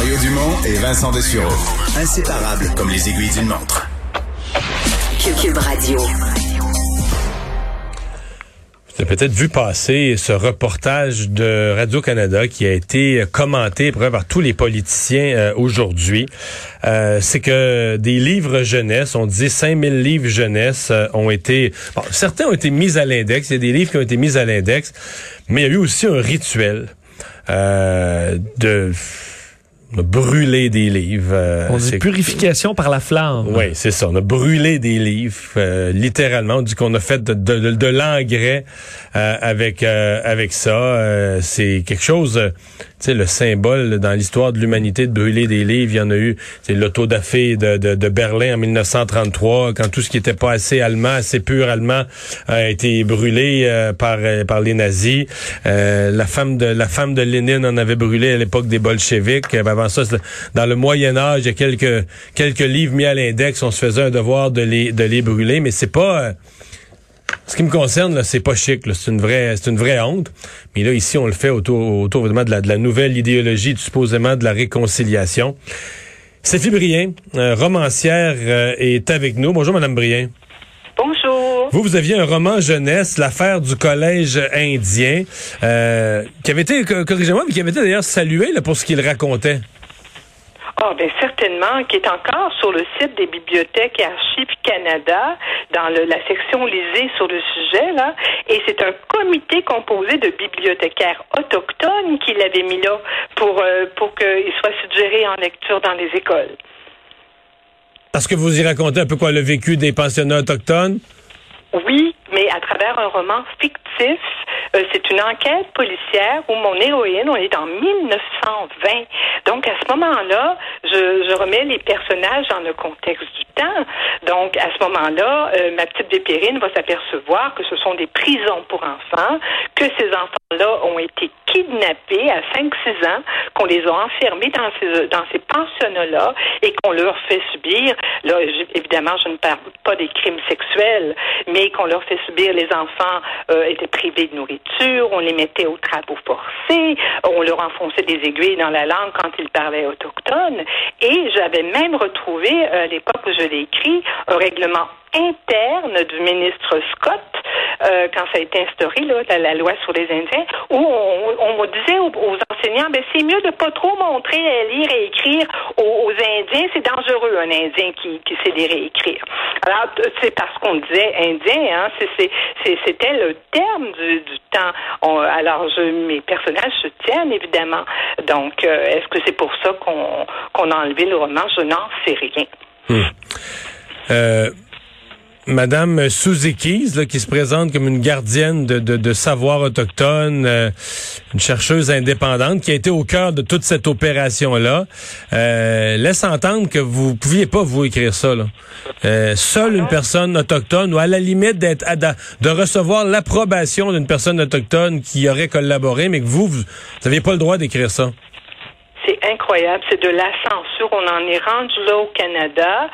Mario Dumont et Vincent Dessureau. Inséparables comme les aiguilles d'une montre. Cube Radio. Vous avez peut-être vu passer ce reportage de Radio-Canada qui a été commenté par tous les politiciens euh, aujourd'hui. Euh, c'est que des livres jeunesse, on disait 5000 livres jeunesse euh, ont été... Bon, certains ont été mis à l'index, il y a des livres qui ont été mis à l'index, mais il y a eu aussi un rituel de on a brûlé des livres. Euh, on dit purification par la flamme. Oui, c'est ça. On a brûlé des livres, euh, littéralement. On dit qu'on a fait de, de, de l'engrais euh, avec avec ça. c'est quelque chose sais, le symbole dans l'histoire de l'humanité de brûler des livres, il y en a eu, c'est l'autodafé de, de, de, Berlin en 1933, quand tout ce qui était pas assez allemand, assez pur allemand, a été brûlé euh, par euh, par les nazis. Euh, la femme de la femme de Lénine en avait brûlé à l'époque des bolcheviks. Dans le Moyen Âge, il y a quelques quelques livres mis à l'index, on se faisait un devoir de les de les brûler, mais c'est pas ce qui me concerne, là, c'est pas chic. C'est une vraie, c'est une vraie honte. Mais là, ici, on le fait autour, autour de la, de la nouvelle idéologie, supposément de la réconciliation. Sophie Brien, euh, romancière, euh, est avec nous. Bonjour, Madame Brien. Vous, vous aviez un roman jeunesse, l'affaire du collège indien, euh, qui avait été, corrigez-moi, mais qui avait été d'ailleurs salué là, pour ce qu'il racontait. Ah, bien certainement, qui est encore sur le site des bibliothèques et archives Canada, dans la section lisée sur le sujet, là. Et c'est un comité composé de bibliothécaires autochtones qui l'avait mis là pour, euh, pour qu'il soit suggéré en lecture dans les écoles. Parce que vous y racontez un peu quoi le vécu des pensionnats autochtones? Oui, mais à travers un roman fictif euh, c'est une enquête policière où mon héroïne, on est en 1920. Donc, à ce moment-là, je, je remets les personnages dans le contexte du Donc, à ce moment-là, euh, ma petite Vépérine va s'apercevoir que ce sont des prisons pour enfants, que ces enfants-là ont été kidnappés à 5-6 ans, qu'on les a enfermés dans ces, pensionnats-là et qu'on leur fait subir, là, évidemment, je ne parle pas des crimes sexuels, mais qu'on leur fait subir, les enfants euh, étaient privés de nourriture on les mettait aux travaux forcés, on leur enfonçait des aiguilles dans la langue quand ils parlaient autochtone. Et j'avais même retrouvé, euh, à l'époque où je écrit, un règlement interne du ministre Scott euh, quand ça a été instauré la, loi sur les Indiens, où on, on disait aux, enseignants, ben c'est mieux de pas trop montrer à lire et écrire aux, Indiens, c'est dangereux un Indien qui, qui sait lire et écrire. Alors c'est parce qu'on disait Indien, hein, c'était le terme du, temps. alors mes personnages se tiennent évidemment. Donc euh, est-ce que c'est pour ça qu'on qu'on a enlevé le roman? Je n'en sais rien. Hmm. Euh, Madame Suzy qui se présente comme une gardienne de, savoir autochtone, euh, une chercheuse indépendante qui a été au cœur de toute cette opération-là, euh, laisse entendre que vous pouviez pas vous écrire ça. Là. Euh, seule une personne autochtone, ou à la limite d'être de recevoir l'approbation d'une personne autochtone qui aurait collaboré, mais que vous, vous n'aviez pas le droit d'écrire ça. C'est incroyable, c'est de la censure. On en est rendu là au Canada,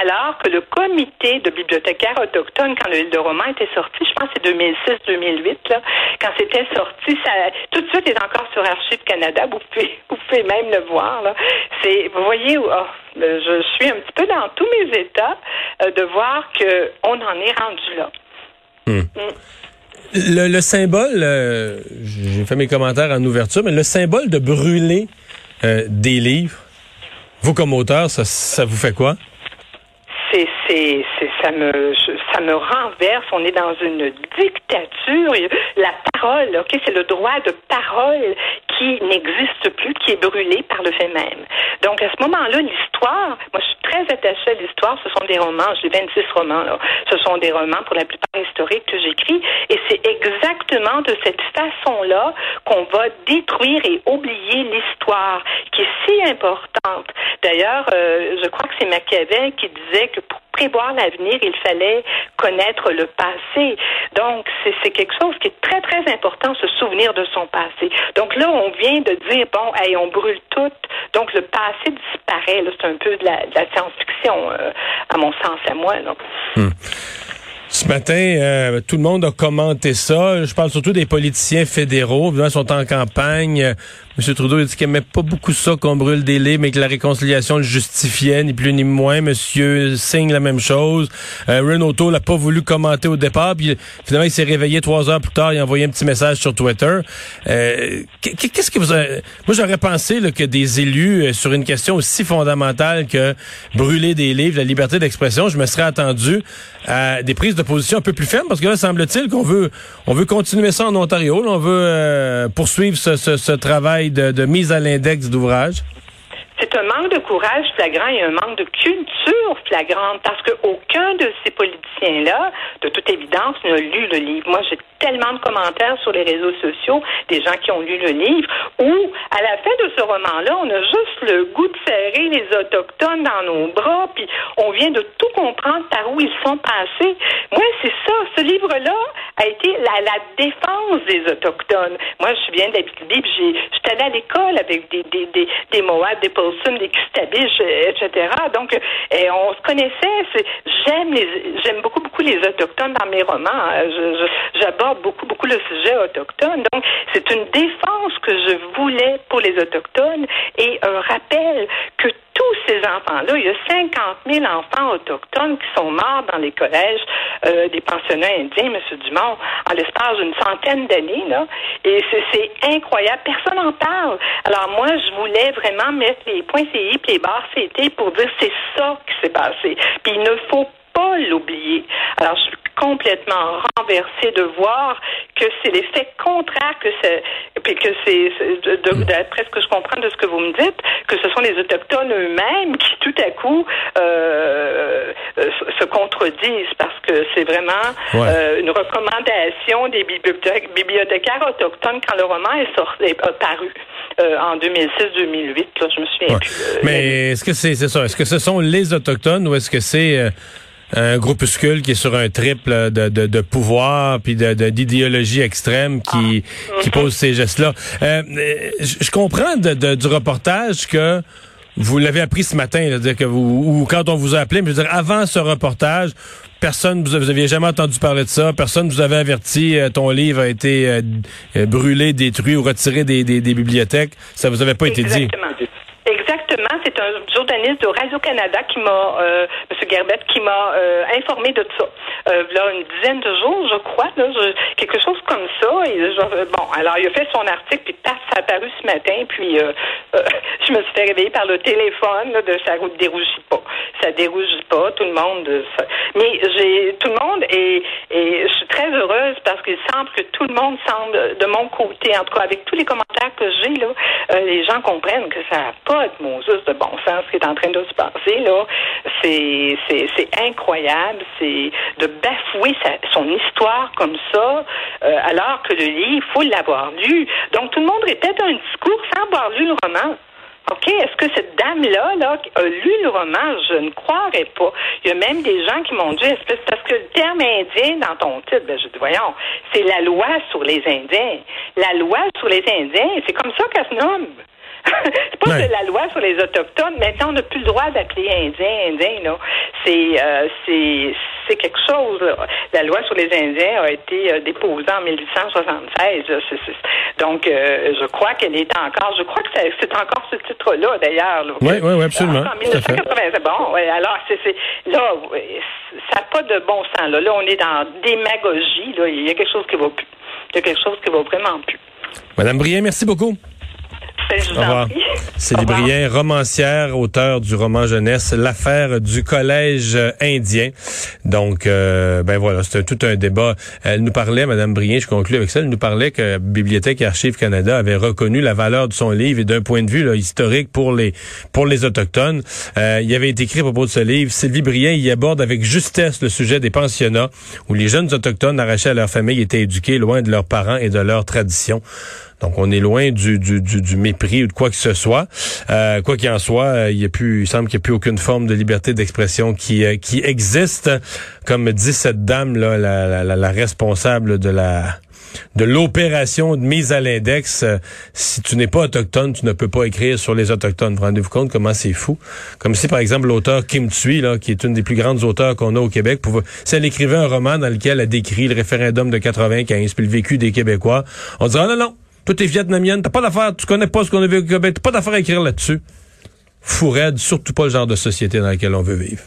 alors que le comité de bibliothécaires autochtones, quand le, roman était sorti, je pense que c'est 2006-2008, quand c'était sorti, ça, tout de suite est encore sur Archives Canada. Vous pouvez, vous pouvez même le voir. Là. C'est, vous voyez, oh, je suis un petit peu dans tous mes états euh, de voir qu'on en est rendu là. Hmm. Hmm. Le, symbole, euh, j'ai fait mes commentaires en ouverture, mais le symbole de brûler euh, des livres. Vous, comme auteur, ça, vous fait quoi? C'est, ça me, ça me renverse. On est dans une dictature. La parole, ok, c'est le droit de parole qui n'existe plus, qui est brûlé par le fait même. Donc, à ce moment-là, l'histoire, moi, je suis très attachée à l'histoire. Ce sont des romans. J'ai 26 romans. Ce sont des romans, pour la plupart historiques, que j'écris. De cette façon-là qu'on va détruire et oublier l'histoire, qui est si importante. D'ailleurs, euh, je crois que c'est Machiavel qui disait que pour prévoir l'avenir, il fallait connaître le passé. Donc, c'est quelque chose qui est très, très important, se souvenir de son passé. Donc là, on vient de dire, bon, hey, on brûle tout. Donc, le passé disparaît. C'est un peu de la, science-fiction, euh, à mon sens, à moi. Hmm. Ce matin, euh, tout le monde a commenté ça. Je parle surtout des politiciens fédéraux. Ils sont en campagne. M. Trudeau a dit qu'il n'aimait pas beaucoup ça qu'on brûle des lits, mais que la réconciliation le justifiait, ni plus ni moins. M. Singh, la même chose. Euh, Renato n'a pas voulu commenter au départ. Puis finalement, il s'est réveillé trois heures plus tard. Il a envoyé un petit message sur Twitter. Euh, Qu'est-ce que vous... Avez... Moi, j'aurais pensé là, que des élus, euh, sur une question aussi fondamentale que brûler des livres, la liberté d'expression, je me serais attendu à des prises de position un peu plus fermes, parce que là, semble-t-il qu'on veut, on veut continuer ça en Ontario. Là, on veut euh, poursuivre ce, ce, ce travail de, mise à l'index d'ouvrage? C'est un manque de courage flagrant et un manque de culture flagrante parce qu'aucun de ces politiciens-là, de toute évidence, n'a lu le livre. Moi, j'ai tellement de commentaires sur les réseaux sociaux, des gens qui ont lu le livre, où, à la fin de ce roman-là, on a juste le goût de serrer les Autochtones dans nos bras, puis on vient de tout comprendre par où ils sont passés. Moi, c'est ça. Ce livre-là a été la, la, défense des Autochtones. Moi, je bien de la Bible. J'étais allée à l'école avec des, des, des, des Moab, des Paulson, des Custabiches, etc. Donc, et on se connaissait. J'aime j'aime beaucoup, beaucoup les Autochtones dans mes romans. J'aborde beaucoup, beaucoup le sujet autochtone. Donc, c'est une défense que je voulais pour les Autochtones et un rappel que tous ces enfants-là, il y a 50 000 enfants autochtones qui sont morts dans les collèges euh, des pensionnats indiens, M. Dumont, en l'espace d'une centaine d'années. Là. Et c'est incroyable. Personne n'en parle. Alors moi, je voulais vraiment mettre les points CI et les barres CT pour dire c'est ça qui s'est passé. Puis il ne faut pas l'oublier. Alors, je suis complètement renversée de voir que c'est l'effet contraire que c'est, puis que c'est, d'après ce que je comprends de ce que vous me dites, que ce sont les autochtones eux-mêmes qui tout à coup euh, se contredisent parce que c'est vraiment euh, une recommandation des bibliothécaires autochtones quand le roman est sorti, est paru. Euh, en 2006-2008, je me souviens plus. Mais est-ce que c'est ça? Est-ce que ce sont les Autochtones ou est-ce que c'est un groupuscule qui est sur un triple de, de, de pouvoir puis de, d'idéologie extrême qui, ah. qui pose ces gestes-là. Euh, je comprends de, du reportage que vous l'avez appris ce matin, dire que vous ou quand on vous a appelé, mais je veux dire avant ce reportage, personne vous, vous aviez jamais entendu parler de ça, personne vous avait averti, euh, ton livre a été euh, brûlé, détruit ou retiré des, des, des, bibliothèques, ça vous avait pas été dit. C'est un journaliste de Radio-Canada qui m'a, euh, M. Gerbet, qui m'a euh, informé de ça. Euh, là, une dizaine de jours, je crois, quelque chose comme ça. Et, bon, alors il a fait son article, puis paf, ça a apparu ce matin, puis euh, euh, je me suis fait réveiller par le téléphone de ça ne dérougit pas. Ça dérougit pas, tout le monde. Mais j'ai tout le monde et je suis très heureuse parce semble que tout le monde semble de mon côté, en tout cas avec tous les commentaires que j'ai là, les gens comprennent que ça n'a pas de mots de bon sens ce qui est en train de se passer là. C'est c'est incroyable, c'est de bafouer sa, son histoire comme ça, euh, alors que le livre, il faut l'avoir lu. Donc tout le monde répète un discours sans avoir lu le roman. OK, est-ce que cette dame-là là, a lu le roman? Je ne croirais pas. Il y a même des gens qui m'ont dit, espèce, parce que le terme indien dans ton titre, ben, je dis, voyons, c'est la loi sur les Indiens. La loi sur les Indiens, c'est comme ça qu'elle se nomme. c'est pas de la loi sur les autochtones. Maintenant, on n'a plus le droit d'appeler Indiens Indiens. Là. C'est, euh, c'est, c'est quelque chose. La loi sur les Indiens a été euh, déposée en 1876. donc, euh, je crois qu'elle est encore. Je crois que c'est encore ce titre-là, d'ailleurs. Oui, oui, oui, absolument. En 1980. Bon, ouais, alors, c'est, c'est là, ça n'a pas de bon sens. Là. là, on est dans démagogie. Là. Il y a quelque chose qui va plus. Il y a quelque chose qui va vraiment plus. Madame Brien, merci beaucoup. Célie Brien, romancière, auteur du roman jeunesse L'affaire du collège indien. Donc, euh, ben voilà, c'était tout un débat. Elle nous parlait, Madame Brien, je conclue avec ça, elle nous parlait que Bibliothèque et Archives Canada avait reconnu la valeur de son livre et d'un point de vue là, historique pour les pour les autochtones. Euh, il avait été écrit à propos de ce livre. Sylvie Brien y aborde avec justesse le sujet des pensionnats où les jeunes autochtones arrachés à leur famille étaient éduqués loin de leurs parents et de leurs traditions. Donc, on est loin du, du, du, mépris ou de quoi que ce soit. Euh, quoi qu'il en soit, euh, il, y a plus, il semble qu'il n'y a plus aucune forme de liberté d'expression qui, euh, qui existe. Comme dit cette dame, là, la, responsable de la de l'opération de mise à l'index. Si tu n'es pas autochtone, tu ne peux pas écrire sur les autochtones. Vous rendez-vous compte comment c'est fou? Comme si, par exemple, l'auteur Kim Thuy, là, qui est une des plus grandes auteurs qu'on a au Québec, pouvait, si elle écrivait un roman dans lequel elle décrit le référendum de 95 puis le vécu des Québécois, on dirait, non, non, tout est vietnamienne, t'as pas d'affaire, tu connais pas ce qu'on a vécu au Québec, t'as pas d'affaire à écrire là-dessus. Fou surtout pas le genre de société dans laquelle on veut vivre.